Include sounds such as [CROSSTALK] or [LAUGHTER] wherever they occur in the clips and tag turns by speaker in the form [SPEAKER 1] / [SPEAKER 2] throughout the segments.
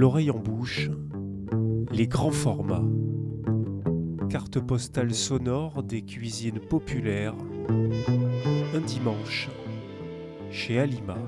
[SPEAKER 1] L'oreille en bouche, les grands formats, carte postale sonore des cuisines populaires, un dimanche chez Alima.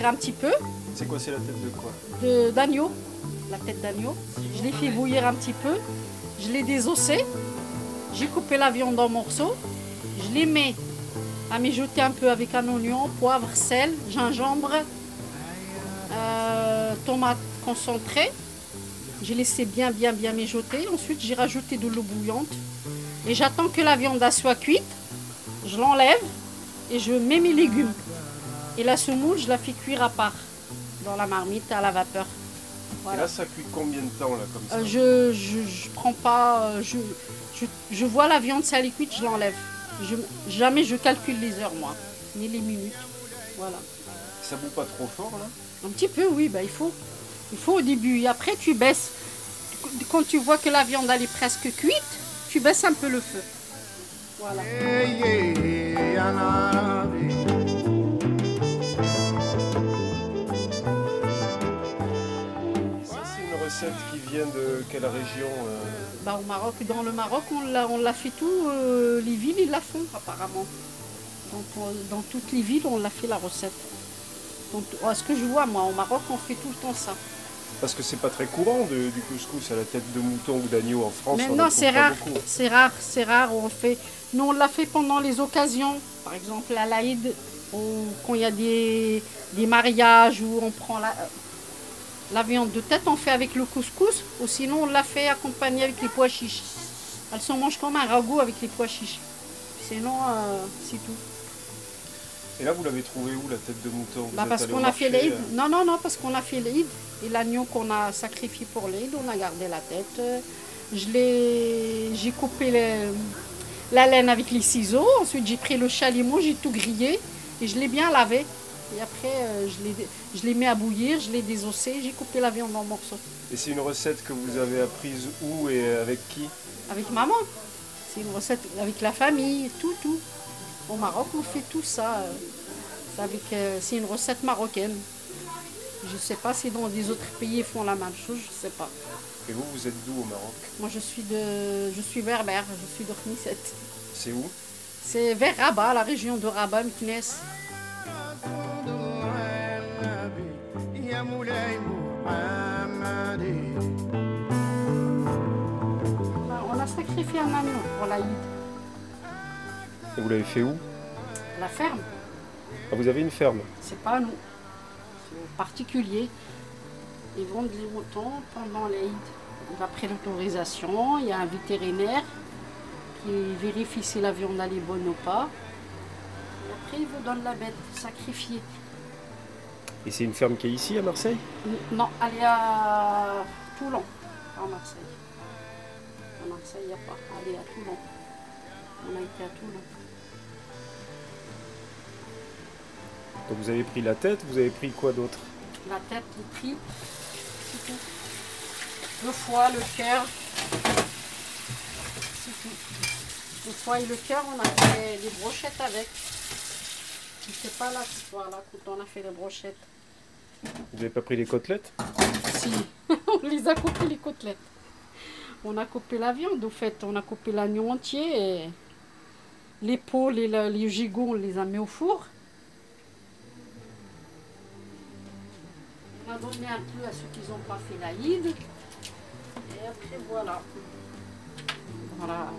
[SPEAKER 2] L'ai un petit peu
[SPEAKER 1] C'est quoi, c'est la tête de quoi
[SPEAKER 2] de- d'agneau. La tête d'agneau. Je l'ai fait bouillir un petit peu. Je l'ai désossé. J'ai coupé la viande en morceaux. Je les mets à mijoter un peu avec un oignon, poivre, sel, gingembre, euh, tomate concentrée. J'ai laissé bien, bien, bien mijoter. Ensuite, j'ai rajouté de l'eau bouillante. Et j'attends que la viande soit cuite. Je l'enlève et je mets mes légumes. Et la semoule, je la fais cuire à part dans la marmite à la vapeur. Voilà.
[SPEAKER 1] ça cuit combien de temps, là, comme
[SPEAKER 2] Euh, je, je, je prends pas. euh, Je, je, je vois la viande salée cuite, je l'enlève. Je, jamais je calcule les heures, moi, ni les minutes. Voilà.
[SPEAKER 1] Ça bout pas trop fort, là
[SPEAKER 2] Un petit peu, oui, bah, il faut. Il faut au début. Et après, tu baisses. Quand tu vois que la viande elle est presque cuite, tu baisses un peu le feu. Voilà.
[SPEAKER 1] Ça, vient de quelle région euh
[SPEAKER 2] Bah, au Maroc, dans le Maroc, on l'a, on l'a fait tout. euh, les villes, ils la font apparemment. Donc, on- dans toutes les villes, on l'a fait la recette. Donc, à ce que je vois, moi, au Maroc, on fait tout le temps ça.
[SPEAKER 1] Parce que c'est pas très courant de- du couscous à la tête de mouton ou d'agneau en France. on en
[SPEAKER 2] Maintenant,
[SPEAKER 1] trouve
[SPEAKER 2] c'est rare, c'est rare, c'est rare. On fait. Nous, on l'a fait pendant les occasions. Par exemple, à l'Aïd, quand il y a des, des mariages où on prend la, la viande de tête, on fait avec le couscous. Ou sinon, on l'a fait accompagné avec les pois chiches. Elle se mange comme un ragoût avec les pois chiches. Sinon, euh, c'est tout.
[SPEAKER 1] Et là, vous l'avez trouvé où, la tête de mouton?
[SPEAKER 2] Bah, parce qu'on a fait l'Aïd.
[SPEAKER 1] euh,
[SPEAKER 2] Non, non, non, parce qu'on a fait l'Aïd. Et l'agneau qu'on a sacrifié pour l'Aïd, on a gardé la tête. Je l'ai, j'ai coupé le- la laine avec les ciseaux. Ensuite, j'ai pris le chalumeau, j'ai tout grillé et je l'ai bien lavé. Et après, euh, je l'ai mis à bouillir, je l'ai désossé, j'ai coupé la viande en morceaux.
[SPEAKER 1] Et c'est une recette que vous avez apprise où et avec qui?
[SPEAKER 2] Avec maman. C'est une recette avec la famille, tout, tout. Au Maroc, on fait tout ça. euh, C'est, euh, c'est une recette marocaine. Je ne sais pas si dans des autres pays ils font la même chose, je ne sais pas.
[SPEAKER 1] Et vous, vous êtes d'où au Maroc?
[SPEAKER 2] Moi, je suis de, je suis berbère, je suis de.
[SPEAKER 1] C'est où?
[SPEAKER 2] C'est vers Rabat, la région de Rabat, Meknes. On a sacrifié un agneau pour l'Aïd.
[SPEAKER 1] Et vous l'avez fait où?
[SPEAKER 2] La ferme,
[SPEAKER 1] Ah, Vous avez une ferme?
[SPEAKER 2] C'est pas nous. C'est aux particuliers. Ils vendent les moutons pendant l'Aïd. Après l'autorisation, il y a un vétérinaire qui vérifie si la viande est bonne ou pas. Et après, il vous donne la bête sacrifiée.
[SPEAKER 1] Et c'est une ferme qui est ici, à Marseille?
[SPEAKER 2] Non, elle est à Toulon, pas à Marseille. À Marseille, il n'y a pas. Elle est à Toulon. On a été à Toulon.
[SPEAKER 1] Donc vous avez pris la tête, vous avez pris quoi d'autre?
[SPEAKER 2] La tête, le c'est tout. Le foie, le cœur. C'est tout. Le foie et le cœur, on a fait des brochettes avec. C'était pas là ce soir-là quand on a fait les brochettes.
[SPEAKER 1] Vous n'avez pas pris les côtelettes?
[SPEAKER 2] Si, [LAUGHS] on les a coupées les côtelettes. On a coupé la viande, au fait, on a coupé l'agneau entier et l'épaule et la- les gigots, on les a mis au four. On a donné un peu à ceux qui n'ont pas fait l'Aïd. Et après, voilà. Voilà.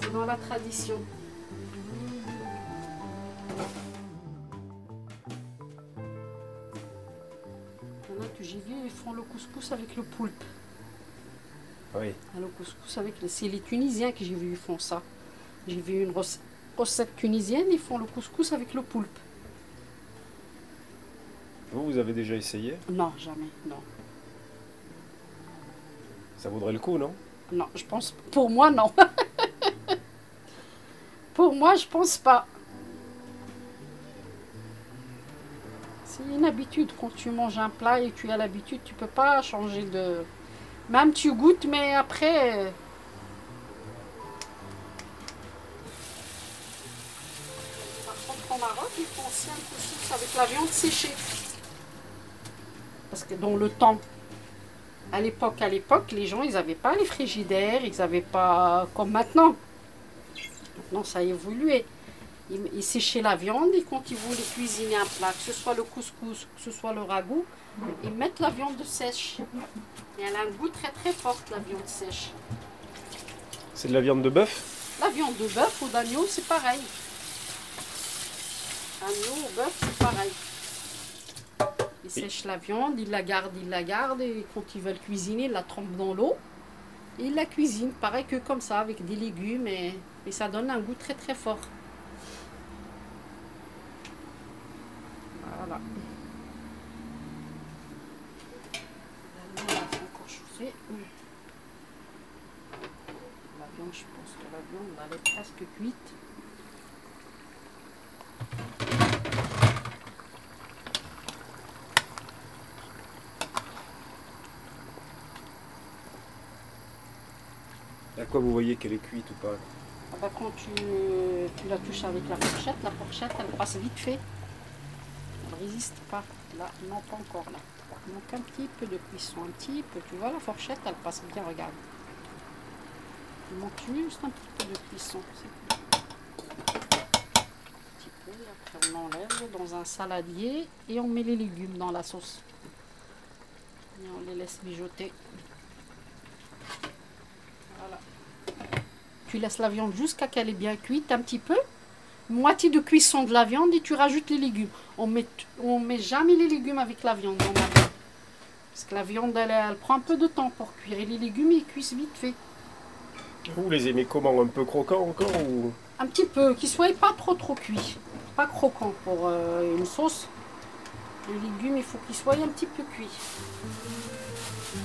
[SPEAKER 2] C'est dans la tradition. Ils font le couscous avec le poulpe.
[SPEAKER 1] Oui.
[SPEAKER 2] Ah, Le couscous avec les... C'est les Tunisiens que j'ai vu, ils font ça. J'ai vu une rec- recette tunisienne, ils font le couscous avec le poulpe.
[SPEAKER 1] Vous, vous avez déjà essayé?
[SPEAKER 2] Non, jamais, non.
[SPEAKER 1] Ça vaudrait le coup, non?
[SPEAKER 2] Non, je pense, pour moi, non. [LAUGHS] Pour moi, je pense pas. C'est une habitude. Quand tu manges un plat et tu as l'habitude, tu peux pas changer de. Même tu goûtes, mais après. Par contre, au Maroc, ils font aussi un couscous avec la viande séchée. Parce que dans le temps, à l'époque, à l'époque, les gens, ils n'avaient pas les frigidaires, ils n'avaient pas comme maintenant. Maintenant, ça a évolué. Ils, ils séchaient la viande et quand ils voulaient cuisiner un plat, que ce soit le couscous, que ce soit le ragoût, ils mettent la viande sèche. Et elle a un goût très très fort, la viande sèche.
[SPEAKER 1] C'est de la viande de bœuf?
[SPEAKER 2] La viande de bœuf ou d'agneau, c'est pareil. Agneau ou bœuf, c'est pareil. Ils sèchent la viande, ils la gardent, ils la gardent, et quand ils veulent cuisiner, ils la trempent dans l'eau. Et ils la cuisinent, pareil que comme ça, avec des légumes, et, et ça donne un goût très très fort. Voilà. Là, c'est encore chauffé. La viande, je pense que la viande, elle est presque cuite.
[SPEAKER 1] À quoi vous voyez qu'elle est cuite ou pas?
[SPEAKER 2] Ah bah, quand tu, tu la touches avec la fourchette, la fourchette elle passe vite fait. Résiste pas. Là, non pas encore là. Il manque un petit peu de cuisson, un petit peu. Tu vois la fourchette, elle passe bien, regarde. Il manque juste un petit peu de cuisson. Un petit peu, après on enlève dans un saladier et on met les légumes dans la sauce. Et on les laisse mijoter. Voilà. Tu laisses la viande jusqu'à qu'elle est bien cuite un petit peu. Moitié de cuisson de la viande et tu rajoutes les légumes. On met, on met jamais les légumes avec la viande dans la viande. Parce que la viande, elle, elle prend un peu de temps pour cuire. Et les légumes, ils cuisent vite fait.
[SPEAKER 1] Vous les aimez comment Un peu croquants encore ou?
[SPEAKER 2] Un petit peu, qu'ils soient pas trop trop cuits. Pas croquants pour euh, une sauce. Les légumes, il faut qu'ils soient un petit peu cuits.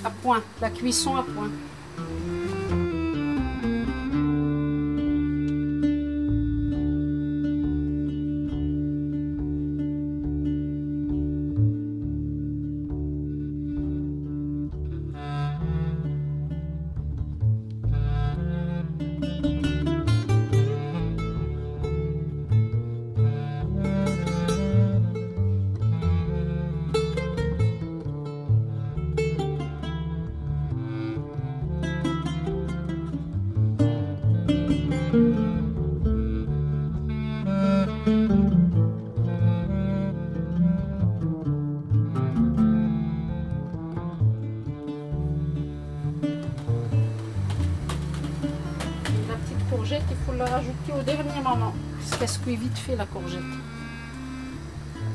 [SPEAKER 2] À point. La cuisson à point. Se cuit vite fait la courgette.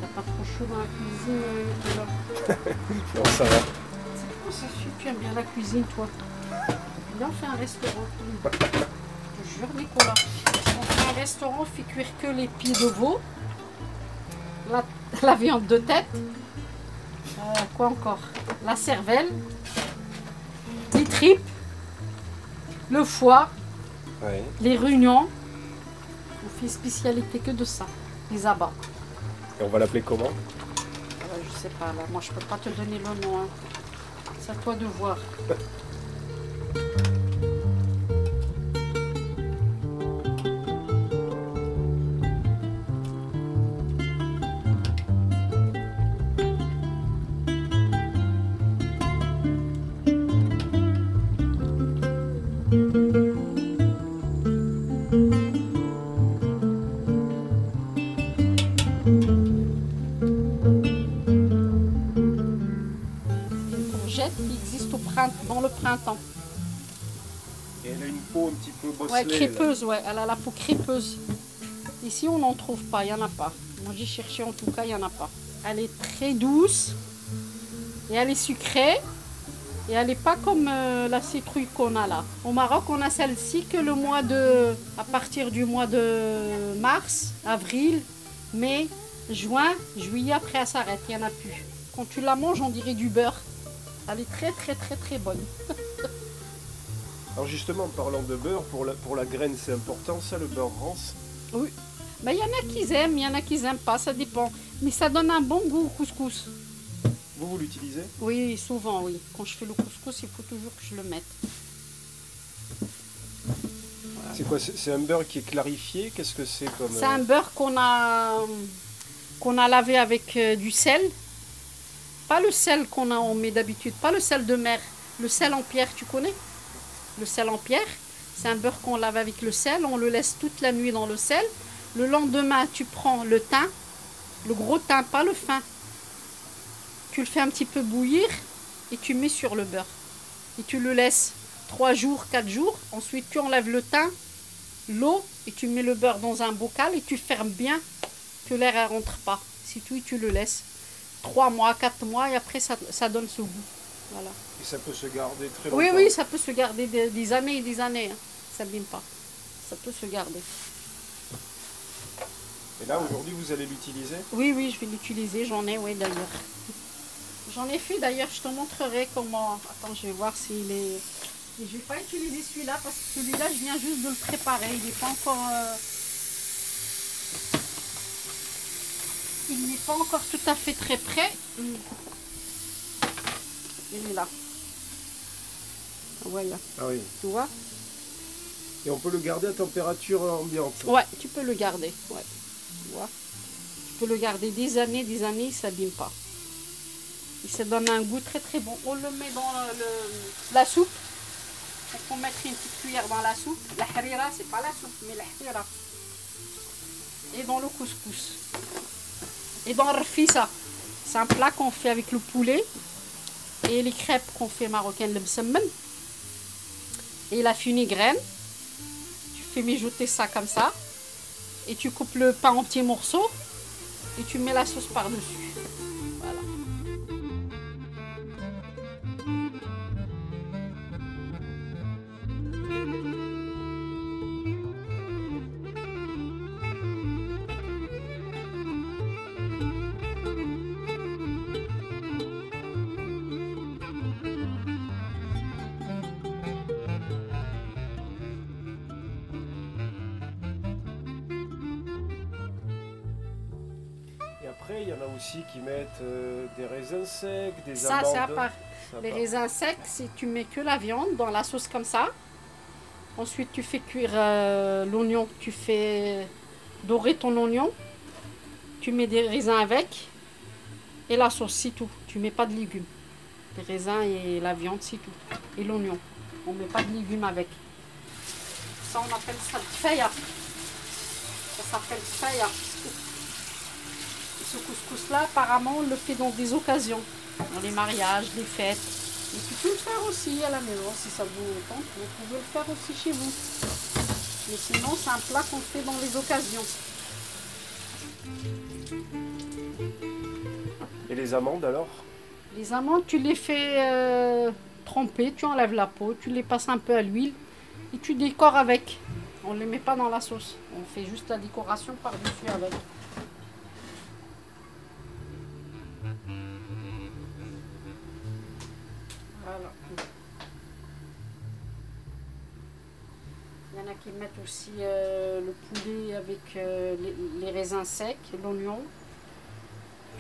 [SPEAKER 2] T'as pas trop chaud dans la cuisine, euh, [LAUGHS]
[SPEAKER 1] Non, ça va.
[SPEAKER 2] C'est quoi ça Tu aimes bien la cuisine, toi on fait un restaurant. Je te jure, Nicolas. On fait un restaurant, on fait cuire que les pieds de veau, la, [LAUGHS] la viande de tête, euh, quoi encore? La cervelle, les tripes, le foie,
[SPEAKER 1] Ouais.
[SPEAKER 2] les rugnons. On fait spécialité que de ça, les abats.
[SPEAKER 1] Et on va l'appeler comment?
[SPEAKER 2] Euh, je sais pas, là, moi je peux pas te donner le nom. hein. C'est à toi de voir. [LAUGHS] Qui existe au printemps, dans le printemps.
[SPEAKER 1] Et elle a une peau un petit peu bosselée.
[SPEAKER 2] Ouais, crépeuse, ouais, elle a la peau crépeuse. Ici, on n'en trouve pas, il n'y en a pas. Moi, j'ai cherché, en tout cas, il n'y en a pas. Elle est très douce et elle est sucrée. Et elle n'est pas comme euh, la citrouille qu'on a là. Au Maroc, on a celle-ci que le mois de. à partir du mois de mars, avril, mai, juin, juillet, après elle s'arrête, il n'y en a plus. Quand tu la manges, on dirait du beurre. Elle est très, très, très, très bonne.
[SPEAKER 1] Alors justement, en parlant de beurre, pour la, pour la graine, c'est important ça, le beurre rance?
[SPEAKER 2] Oui. Ben, il y en a qui aiment, il y en a qui n'aiment pas, ça dépend. Mais ça donne un bon goût au couscous.
[SPEAKER 1] Vous, vous l'utilisez?
[SPEAKER 2] Oui, souvent, oui. Quand je fais le couscous, il faut toujours que je le mette.
[SPEAKER 1] C'est quoi C'est c'est un beurre qui est clarifié? Qu'est-ce que c'est comme...
[SPEAKER 2] C'est un
[SPEAKER 1] euh,
[SPEAKER 2] beurre qu'on a, qu'on a lavé avec euh, du sel. Pas le sel qu'on a, on met d'habitude, pas le sel de mer. Le sel en pierre, tu connais? Le sel en pierre, c'est un beurre qu'on lave avec le sel. On le laisse toute la nuit dans le sel. Le lendemain, tu prends le thym, le gros thym, pas le fin. Tu le fais un petit peu bouillir et tu mets sur le beurre. Et tu le laisses 3 jours, 4 jours. Ensuite, tu enlèves le thym, l'eau et tu mets le beurre dans un bocal et tu fermes bien que l'air ne rentre pas. Si tout, tu le laisses 3 mois, 4 mois et après ça, ça donne ce goût. Voilà.
[SPEAKER 1] Et ça peut se garder très longtemps
[SPEAKER 2] Oui, oui, ça peut se garder des, des années et des années. hein. Ça ne pas. Ça peut se garder.
[SPEAKER 1] Et là, aujourd'hui, vous allez l'utiliser?
[SPEAKER 2] Oui, oui, je vais l'utiliser. J'en ai, oui, d'ailleurs. J'en ai fait d'ailleurs. Je te montrerai comment. Attends, je vais voir s'il est. Et je vais pas utiliser celui-là parce que celui-là, je viens juste de le préparer. Il n'est pas encore. euh, Il n'est pas encore tout à fait très prêt. Hum. Il est là. Voilà,
[SPEAKER 1] Ah oui.
[SPEAKER 2] tu vois
[SPEAKER 1] Et on peut le garder à température ambiante
[SPEAKER 2] Ouais, tu peux le garder. Ouais. Tu vois Tu peux le garder des années, des années, il ne s'abîme pas. Et ça donne un goût très très bon. On le met dans le- le- la soupe. Il faut mettre une petite cuillère dans la soupe. La harira, c'est pas la soupe, mais la harira. Et dans le couscous. Et dans rfissa. C'est un plat qu'on fait avec le poulet. Et les crêpes qu'on fait marocaines, le msemmen. Et la funigraine. Tu fais mijoter ça comme ça. Et tu coupes le pain en petits morceaux. Et tu mets la sauce par-dessus.
[SPEAKER 1] Il y en a aussi qui mettent euh, des raisins secs, des
[SPEAKER 2] Ça,
[SPEAKER 1] amandes.
[SPEAKER 2] c'est à part.
[SPEAKER 1] Ça
[SPEAKER 2] Les
[SPEAKER 1] part.
[SPEAKER 2] raisins secs, c'est tu mets que la viande dans la sauce comme ça. Ensuite, tu fais cuire euh, l'oignon. Tu fais dorer ton oignon. Tu mets des raisins avec. Et la sauce, c'est tout. Tu mets pas de légumes. Les raisins et la viande, c'est tout. Et l'oignon. On met pas de légumes avec. Ça, on appelle ça le faya. Ça s'appelle faya. Apparemment, on le fait dans des occasions dans les mariages, les fêtes. Et tu peux le faire aussi à la maison si ça vous tente. Vous pouvez le faire aussi chez vous. Mais sinon, c'est un plat qu'on fait dans les occasions.
[SPEAKER 1] Et les amandes alors?
[SPEAKER 2] Les amandes, tu les fais euh, tremper, tu enlèves la peau, tu les passes un peu à l'huile et tu décores avec. On ne les met pas dans la sauce. On fait juste la décoration par-dessus avec. Aussi euh, le poulet avec euh, les, les raisins secs, l'oignon.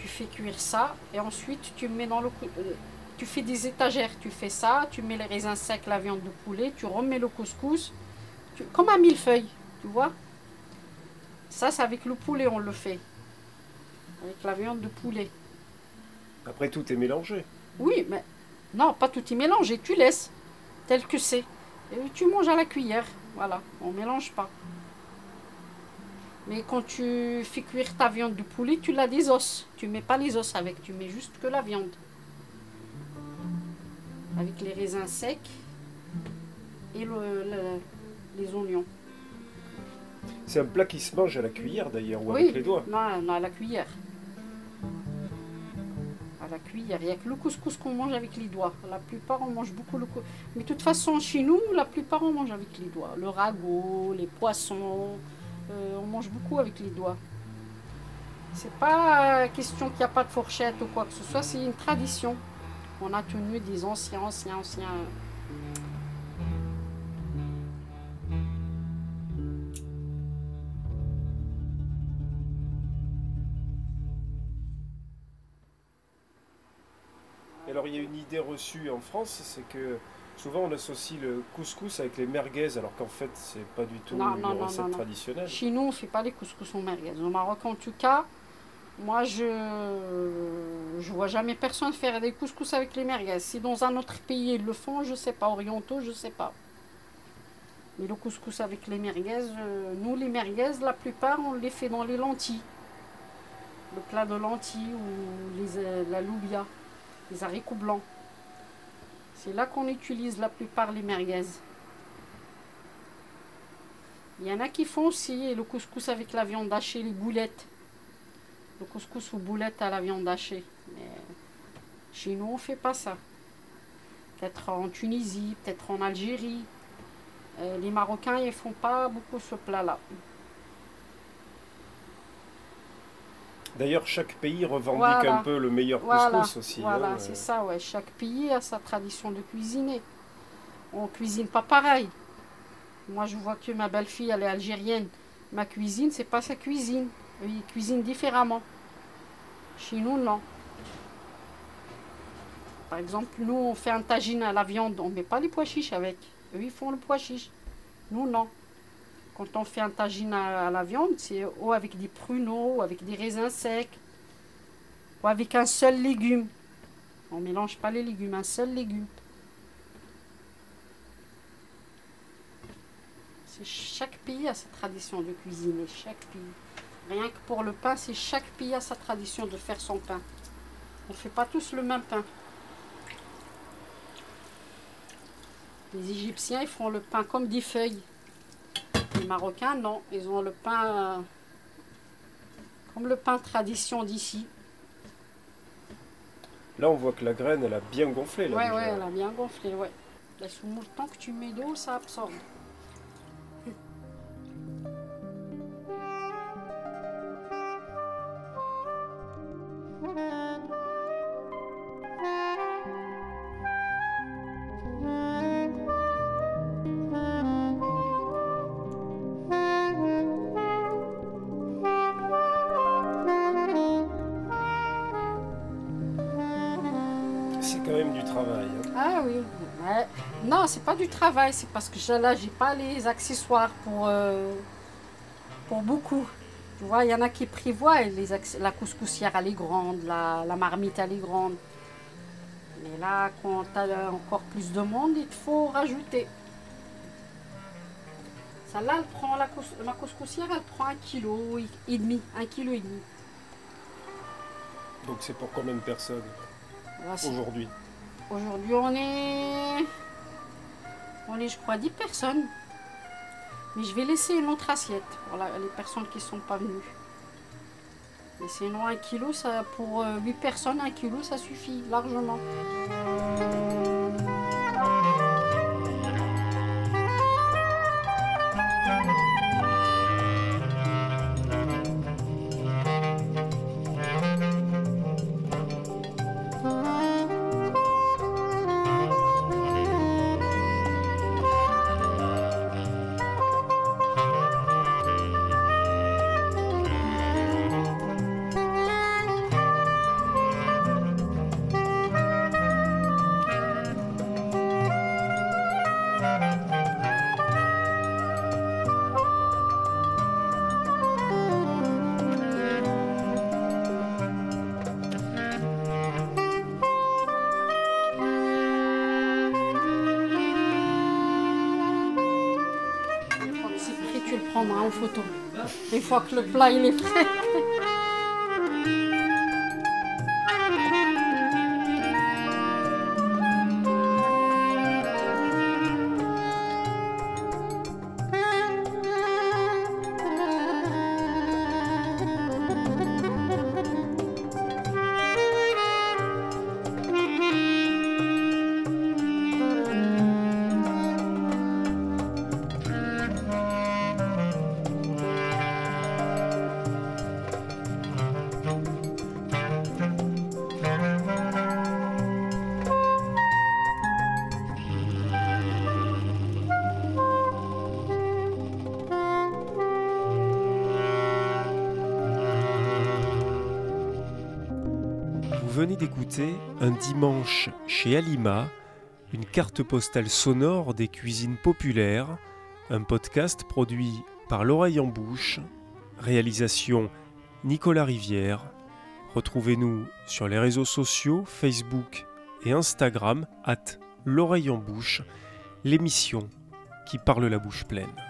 [SPEAKER 2] Tu fais cuire ça et ensuite tu mets dans le euh, tu fais des étagères, tu fais ça, tu mets les raisins secs, la viande de poulet, tu remets le couscous, tu- comme un millefeuille, tu vois. Ça c'est avec le poulet on le fait. Avec la viande de poulet.
[SPEAKER 1] Après, tout est mélangé.
[SPEAKER 2] Oui, mais non, pas tout y mélanger, tu laisses tel que c'est. Et tu manges à la cuillère, voilà, on mélange pas. Mais quand tu fais cuire ta viande de poulet, tu l'as des os. Tu mets pas les os avec, tu mets juste que la viande. Avec les raisins secs et le- le- les oignons.
[SPEAKER 1] C'est un plat qui se mange à la cuillère d'ailleurs, ou
[SPEAKER 2] Oui.
[SPEAKER 1] avec les doigts.
[SPEAKER 2] Non, non, à la cuillère. La cuillère. Il n'y a que le couscous qu'on mange avec les doigts. La plupart, on mange beaucoup le couscous. Mais de toute façon, chez nous, la plupart, on mange avec les doigts. Le ragoût, les poissons, euh, on mange beaucoup avec les doigts. C'est pas question qu'il n'y a pas de fourchette ou quoi que ce soit, c'est une tradition. On a tenu des anciens, anciens, anciens.
[SPEAKER 1] Idée reçue en France, c'est que souvent on associe le couscous avec les merguez, alors qu'en fait c'est pas du tout
[SPEAKER 2] Non,
[SPEAKER 1] une
[SPEAKER 2] non,
[SPEAKER 1] recette
[SPEAKER 2] non,
[SPEAKER 1] traditionnelle.
[SPEAKER 2] Chez nous, on ne fait pas les couscous au merguez. Au Maroc, en tout cas, moi, je je vois jamais personne faire des couscous avec les merguez. Si dans un autre pays ils le font, je sais pas. Orientaux, je sais pas. Mais le couscous avec les merguez, euh, nous, les merguez, la plupart, on les fait dans les lentilles. Le plat de lentilles ou les, euh, la loubia, les haricots blancs. C'est là qu'on utilise la plupart les merguez. Il y en a qui font aussi le couscous avec la viande hachée, les boulettes. Le couscous aux boulettes à la viande hachée. Mais chez nous, on ne fait pas ça. Peut-être en Tunisie, peut-être en Algérie. Euh, les Marocains, ils font pas beaucoup ce plat-là.
[SPEAKER 1] D'ailleurs, chaque pays revendique
[SPEAKER 2] Voilà.
[SPEAKER 1] un peu le meilleur
[SPEAKER 2] Voilà,
[SPEAKER 1] couscous aussi.
[SPEAKER 2] voilà
[SPEAKER 1] hein,
[SPEAKER 2] c'est
[SPEAKER 1] euh.
[SPEAKER 2] ça, ouais. Chaque pays a sa tradition de cuisiner. On cuisine pas pareil. Moi, je vois que ma belle-fille, elle est algérienne. Ma cuisine, c'est pas sa cuisine. Eux, Ils cuisinent différemment. Chez nous, non. Par exemple, nous, on fait un tagine à la viande, on met pas les pois chiches avec. Eux, ils font le pois chiche. Nous, non. Quand on fait un tagine à, la viande, c'est ou avec des pruneaux, ou avec des raisins secs, ou avec un seul légume. On mélange pas les légumes, un seul légume. Chaque pays a sa tradition de cuisiner, chaque pays. Rien que pour le pain, c'est chaque pays a sa tradition de faire son pain. On ne fait pas tous le même pain. Les Égyptiens, ils font le pain comme des feuilles. Marocains, non. Ils ont le pain euh, comme le pain tradition d'ici.
[SPEAKER 1] Là, on voit que la graine, elle a bien gonflé. Là,
[SPEAKER 2] Ouais,
[SPEAKER 1] déjà.
[SPEAKER 2] ouais, elle a bien gonflé, ouais. La semoule, tant que tu mets d'eau, ça absorbe. Oui. ouais. Non, c'est pas du travail, c'est parce que là, j'ai pas les accessoires pour, euh, pour beaucoup. Tu vois, il y en a qui prévoient les la couscoussière, elle est grande, la, la marmite, elle est grande. Mais là, quand tu as encore plus de monde, il te faut rajouter. Celle-là, elle prend la, cous- couscoussière, elle prend un kilo et demi, un kilo et demi.
[SPEAKER 1] Donc c'est pour combien de personnes aujourd'hui?
[SPEAKER 2] Aujourd'hui, on est. On est, je crois, 10 personnes. Mais je vais laisser une autre assiette pour les personnes qui ne sont pas venues. Mais sinon, un kilo, pour 8 personnes, un kilo, ça suffit largement. Prêt, tu le prendras en photo. Une fois que le plat il est prêt.
[SPEAKER 1] D'écouter Un dimanche chez Alima, une carte postale sonore des cuisines populaires, un podcast produit par l'oreille en bouche, réalisation Nicolas Rivière. Retrouvez-nous sur les réseaux sociaux Facebook et Instagram, at l'oreille en bouche, l'émission qui parle la bouche pleine.